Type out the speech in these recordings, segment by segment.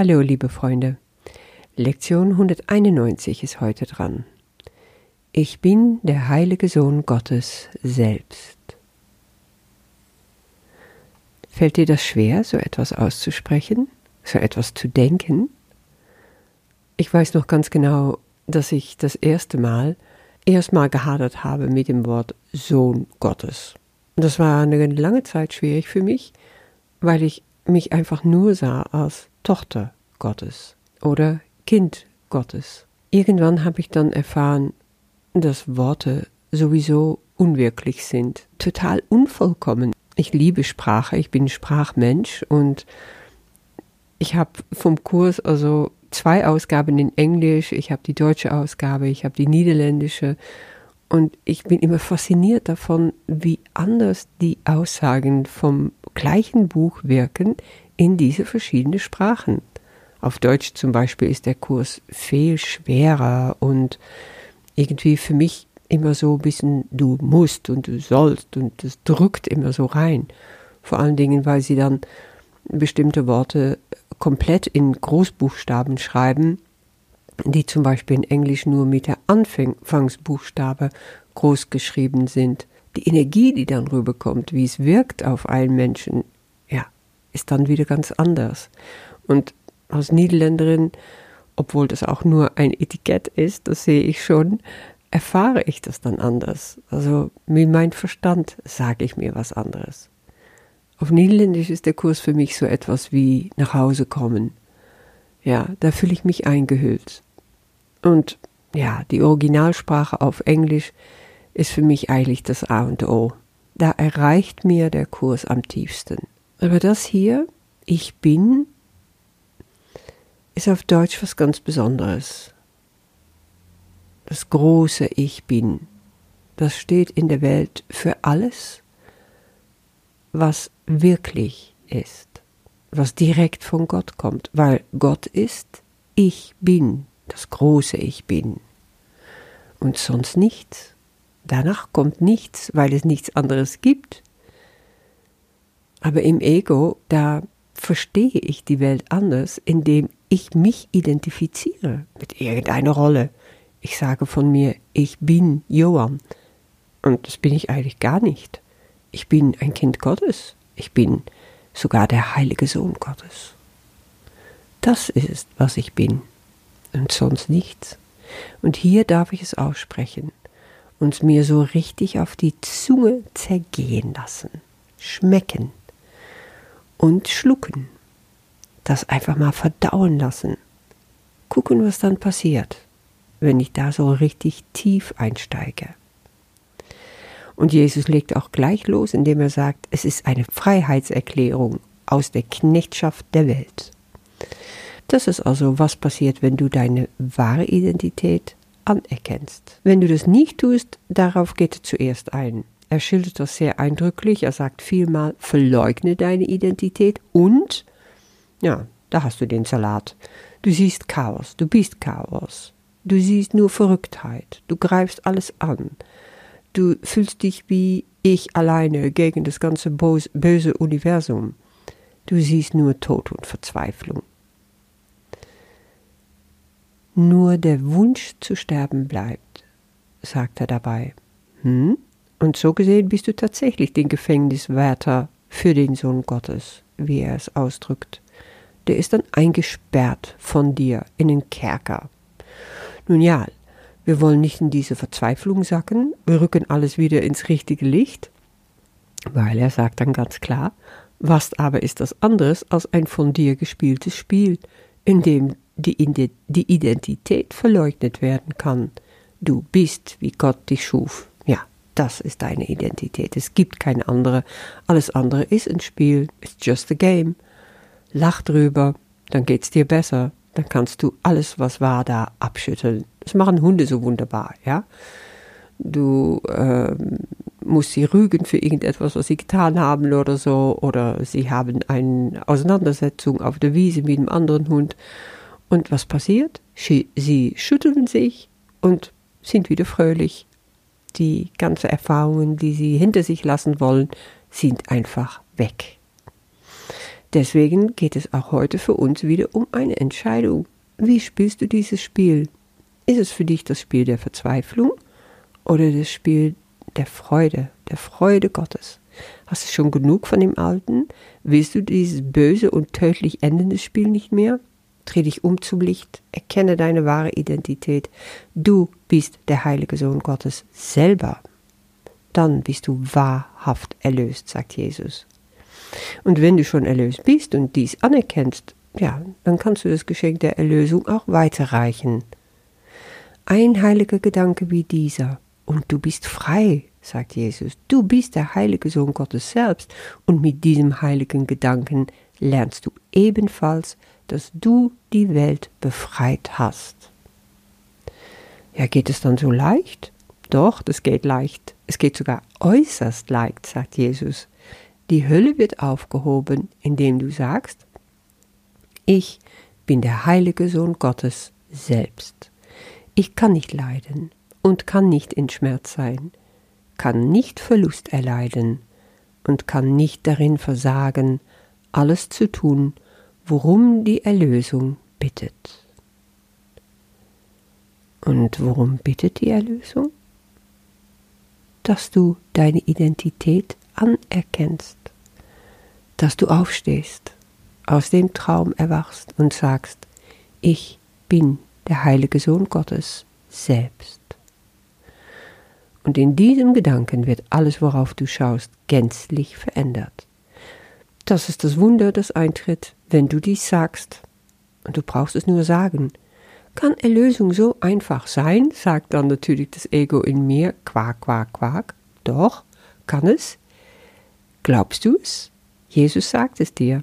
Hallo, liebe Freunde. Lektion 191 ist heute dran. Ich bin der heilige Sohn Gottes selbst. Fällt dir das schwer, so etwas auszusprechen, so etwas zu denken? Ich weiß noch ganz genau, dass ich das erste Mal erstmal gehadert habe mit dem Wort Sohn Gottes. Das war eine lange Zeit schwierig für mich, weil ich mich einfach nur sah als Tochter Gottes oder Kind Gottes. Irgendwann habe ich dann erfahren, dass Worte sowieso unwirklich sind, total unvollkommen ich liebe Sprache, ich bin Sprachmensch und ich habe vom Kurs also zwei Ausgaben in Englisch, ich habe die deutsche Ausgabe, ich habe die niederländische und ich bin immer fasziniert davon, wie anders die Aussagen vom gleichen Buch wirken in diese verschiedenen Sprachen. Auf Deutsch zum Beispiel ist der Kurs viel schwerer und irgendwie für mich immer so ein bisschen du musst und du sollst und das drückt immer so rein. Vor allen Dingen, weil sie dann bestimmte Worte komplett in Großbuchstaben schreiben, die zum Beispiel in Englisch nur mit der Anfangsbuchstabe groß geschrieben sind. Die Energie, die dann rüberkommt, wie es wirkt auf einen Menschen, ja, ist dann wieder ganz anders. Und als Niederländerin, obwohl das auch nur ein Etikett ist, das sehe ich schon, erfahre ich das dann anders. Also mit meinem Verstand sage ich mir was anderes. Auf Niederländisch ist der Kurs für mich so etwas wie nach Hause kommen. Ja, da fühle ich mich eingehüllt. Und ja, die Originalsprache auf Englisch ist für mich eigentlich das A und O. Da erreicht mir der Kurs am tiefsten. Aber das hier, ich bin, ist auf Deutsch was ganz Besonderes das große Ich bin, das steht in der Welt für alles, was wirklich ist, was direkt von Gott kommt, weil Gott ist, ich bin, das große Ich bin. Und sonst nichts. Danach kommt nichts, weil es nichts anderes gibt. Aber im Ego, da verstehe ich die Welt anders, indem ich mich identifiziere mit irgendeiner Rolle, ich sage von mir, ich bin Johann. Und das bin ich eigentlich gar nicht. Ich bin ein Kind Gottes. Ich bin sogar der heilige Sohn Gottes. Das ist, was ich bin. Und sonst nichts. Und hier darf ich es aussprechen und mir so richtig auf die Zunge zergehen lassen, schmecken und schlucken. Das einfach mal verdauen lassen. Gucken, was dann passiert wenn ich da so richtig tief einsteige. Und Jesus legt auch gleich los, indem er sagt, es ist eine Freiheitserklärung aus der Knechtschaft der Welt. Das ist also, was passiert, wenn du deine wahre Identität anerkennst. Wenn du das nicht tust, darauf geht er zuerst ein. Er schildert das sehr eindrücklich. Er sagt vielmal, verleugne deine Identität und, ja, da hast du den Salat. Du siehst Chaos, du bist Chaos. Du siehst nur Verrücktheit, du greifst alles an. Du fühlst dich wie ich alleine gegen das ganze böse Universum. Du siehst nur Tod und Verzweiflung. Nur der Wunsch zu sterben bleibt, sagt er dabei. Hm? Und so gesehen bist du tatsächlich den Gefängniswärter für den Sohn Gottes, wie er es ausdrückt. Der ist dann eingesperrt von dir in den Kerker. Nun ja, wir wollen nicht in diese Verzweiflung sacken, wir rücken alles wieder ins richtige Licht, weil er sagt dann ganz klar, was aber ist das anderes als ein von dir gespieltes Spiel, in dem die, die Identität verleugnet werden kann. Du bist, wie Gott dich schuf. Ja, das ist deine Identität. Es gibt keine andere. Alles andere ist ein Spiel. It's just a game. Lach drüber, dann geht's dir besser dann kannst du alles, was war, da abschütteln. Das machen Hunde so wunderbar, ja. Du ähm, musst sie rügen für irgendetwas, was sie getan haben oder so, oder sie haben eine Auseinandersetzung auf der Wiese mit einem anderen Hund. Und was passiert? Sie, schütteln sich und sind wieder fröhlich. Die ganzen Erfahrungen, die sie hinter sich lassen wollen, sind einfach weg. Deswegen geht es auch heute für uns wieder um eine Entscheidung. Wie spielst du dieses Spiel? Ist es für dich das Spiel der Verzweiflung oder das Spiel der Freude, der Freude Gottes? Hast du schon genug von dem Alten? Willst du dieses böse und tödlich endende Spiel nicht mehr? Dreh dich um zum Licht, erkenne deine wahre Identität. Du bist der heilige Sohn Gottes selber. Dann bist du wahrhaft erlöst, sagt Jesus. Und wenn du schon erlöst bist und dies anerkennst, ja, dann kannst du das Geschenk der Erlösung auch weiterreichen. Ein heiliger Gedanke wie dieser, und du bist frei, sagt Jesus. Du bist der heilige Sohn Gottes selbst, und mit diesem heiligen Gedanken lernst du ebenfalls, dass du die Welt befreit hast. Ja, geht es dann so leicht? Doch, das geht leicht. Es geht sogar äußerst leicht, sagt Jesus. Die Hölle wird aufgehoben, indem du sagst, ich bin der heilige Sohn Gottes selbst. Ich kann nicht leiden und kann nicht in Schmerz sein, kann nicht Verlust erleiden und kann nicht darin versagen, alles zu tun, worum die Erlösung bittet. Und worum bittet die Erlösung? Dass du deine Identität anerkennst, dass du aufstehst, aus dem Traum erwachst und sagst, ich bin der heilige Sohn Gottes selbst. Und in diesem Gedanken wird alles, worauf du schaust, gänzlich verändert. Das ist das Wunder, das eintritt, wenn du dies sagst. Und du brauchst es nur sagen. Kann Erlösung so einfach sein? sagt dann natürlich das Ego in mir, quak, quak, quak. Doch, kann es? Glaubst du es? Jesus sagt es dir.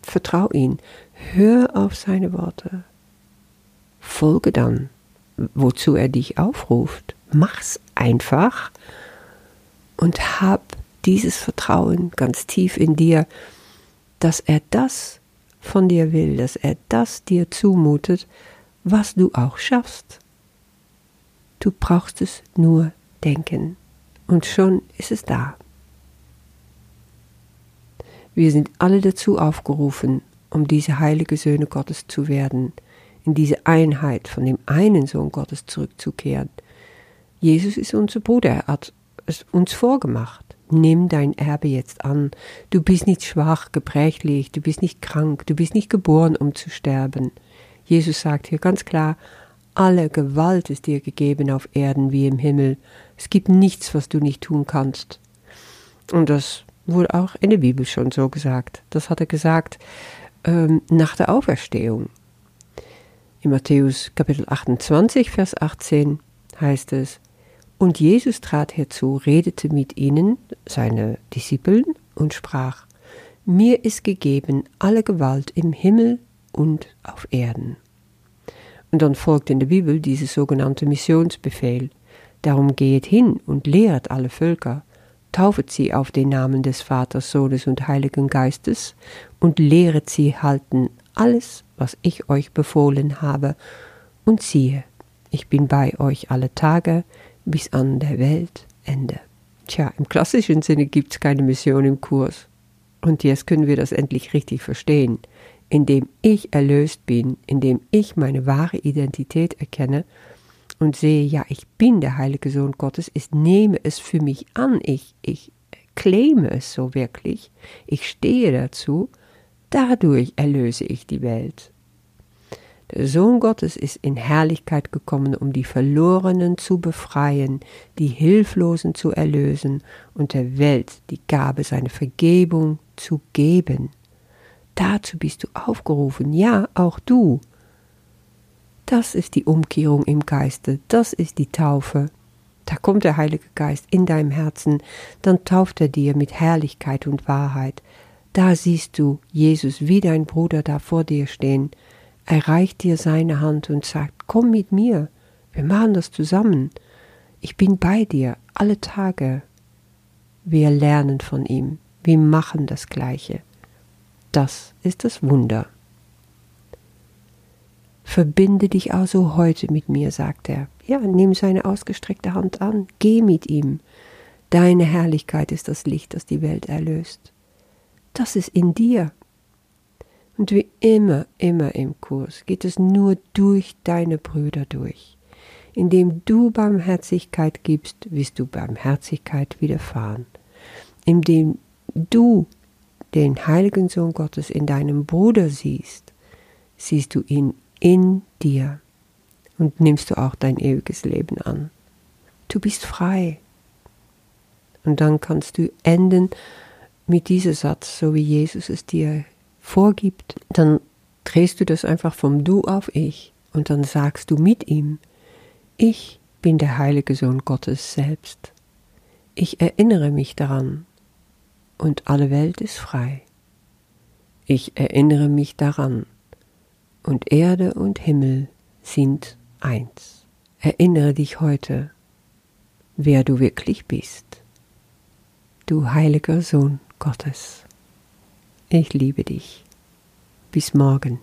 Vertrau ihn. Hör auf seine Worte. Folge dann, wozu er dich aufruft. Mach's einfach und hab dieses Vertrauen ganz tief in dir, dass er das von dir will, dass er das dir zumutet, was du auch schaffst. Du brauchst es nur denken und schon ist es da. Wir sind alle dazu aufgerufen, um diese heilige Söhne Gottes zu werden, in diese Einheit von dem einen Sohn Gottes zurückzukehren. Jesus ist unser Bruder, er hat es uns vorgemacht. Nimm dein Erbe jetzt an. Du bist nicht schwach, gebrechlich, du bist nicht krank, du bist nicht geboren, um zu sterben. Jesus sagt hier ganz klar, alle Gewalt ist dir gegeben auf Erden wie im Himmel. Es gibt nichts, was du nicht tun kannst. Und das wurde auch in der Bibel schon so gesagt. Das hat er gesagt ähm, nach der Auferstehung. In Matthäus Kapitel 28, Vers 18 heißt es, und Jesus trat herzu, redete mit ihnen, seine Discipeln, und sprach, Mir ist gegeben alle Gewalt im Himmel und auf Erden. Und dann folgt in der Bibel dieses sogenannte Missionsbefehl. Darum gehet hin und lehret alle Völker, taufet sie auf den Namen des Vaters, Sohnes und Heiligen Geistes und lehret sie halten alles, was ich euch befohlen habe. Und siehe, ich bin bei euch alle Tage bis an der Weltende. Tja, im klassischen Sinne gibt es keine Mission im Kurs. Und jetzt können wir das endlich richtig verstehen. Indem ich erlöst bin, indem ich meine wahre Identität erkenne und sehe, ja, ich bin der heilige Sohn Gottes, ich nehme es für mich an, ich, ich claime es so wirklich, ich stehe dazu, dadurch erlöse ich die Welt. Der Sohn Gottes ist in Herrlichkeit gekommen, um die Verlorenen zu befreien, die Hilflosen zu erlösen und der Welt die Gabe seiner Vergebung zu geben. Dazu bist du aufgerufen, ja, auch du. Das ist die Umkehrung im Geiste, das ist die Taufe. Da kommt der Heilige Geist in deinem Herzen, dann tauft er dir mit Herrlichkeit und Wahrheit. Da siehst du Jesus wie dein Bruder da vor dir stehen. Er reicht dir seine Hand und sagt, komm mit mir, wir machen das zusammen. Ich bin bei dir alle Tage. Wir lernen von ihm, wir machen das Gleiche. Das ist das Wunder. Verbinde dich also heute mit mir, sagt er. Ja, nimm seine ausgestreckte Hand an, geh mit ihm. Deine Herrlichkeit ist das Licht, das die Welt erlöst. Das ist in dir. Und wie immer, immer im Kurs geht es nur durch deine Brüder durch. Indem du Barmherzigkeit gibst, wirst du Barmherzigkeit widerfahren. Indem du den heiligen Sohn Gottes in deinem Bruder siehst, siehst du ihn in dir und nimmst du auch dein ewiges Leben an. Du bist frei. Und dann kannst du enden mit diesem Satz, so wie Jesus es dir vorgibt. Dann drehst du das einfach vom Du auf Ich und dann sagst du mit ihm, ich bin der heilige Sohn Gottes selbst. Ich erinnere mich daran und alle Welt ist frei. Ich erinnere mich daran und Erde und Himmel sind eins. Erinnere dich heute, wer du wirklich bist. Du heiliger Sohn Gottes. Ich liebe dich. Bis morgen.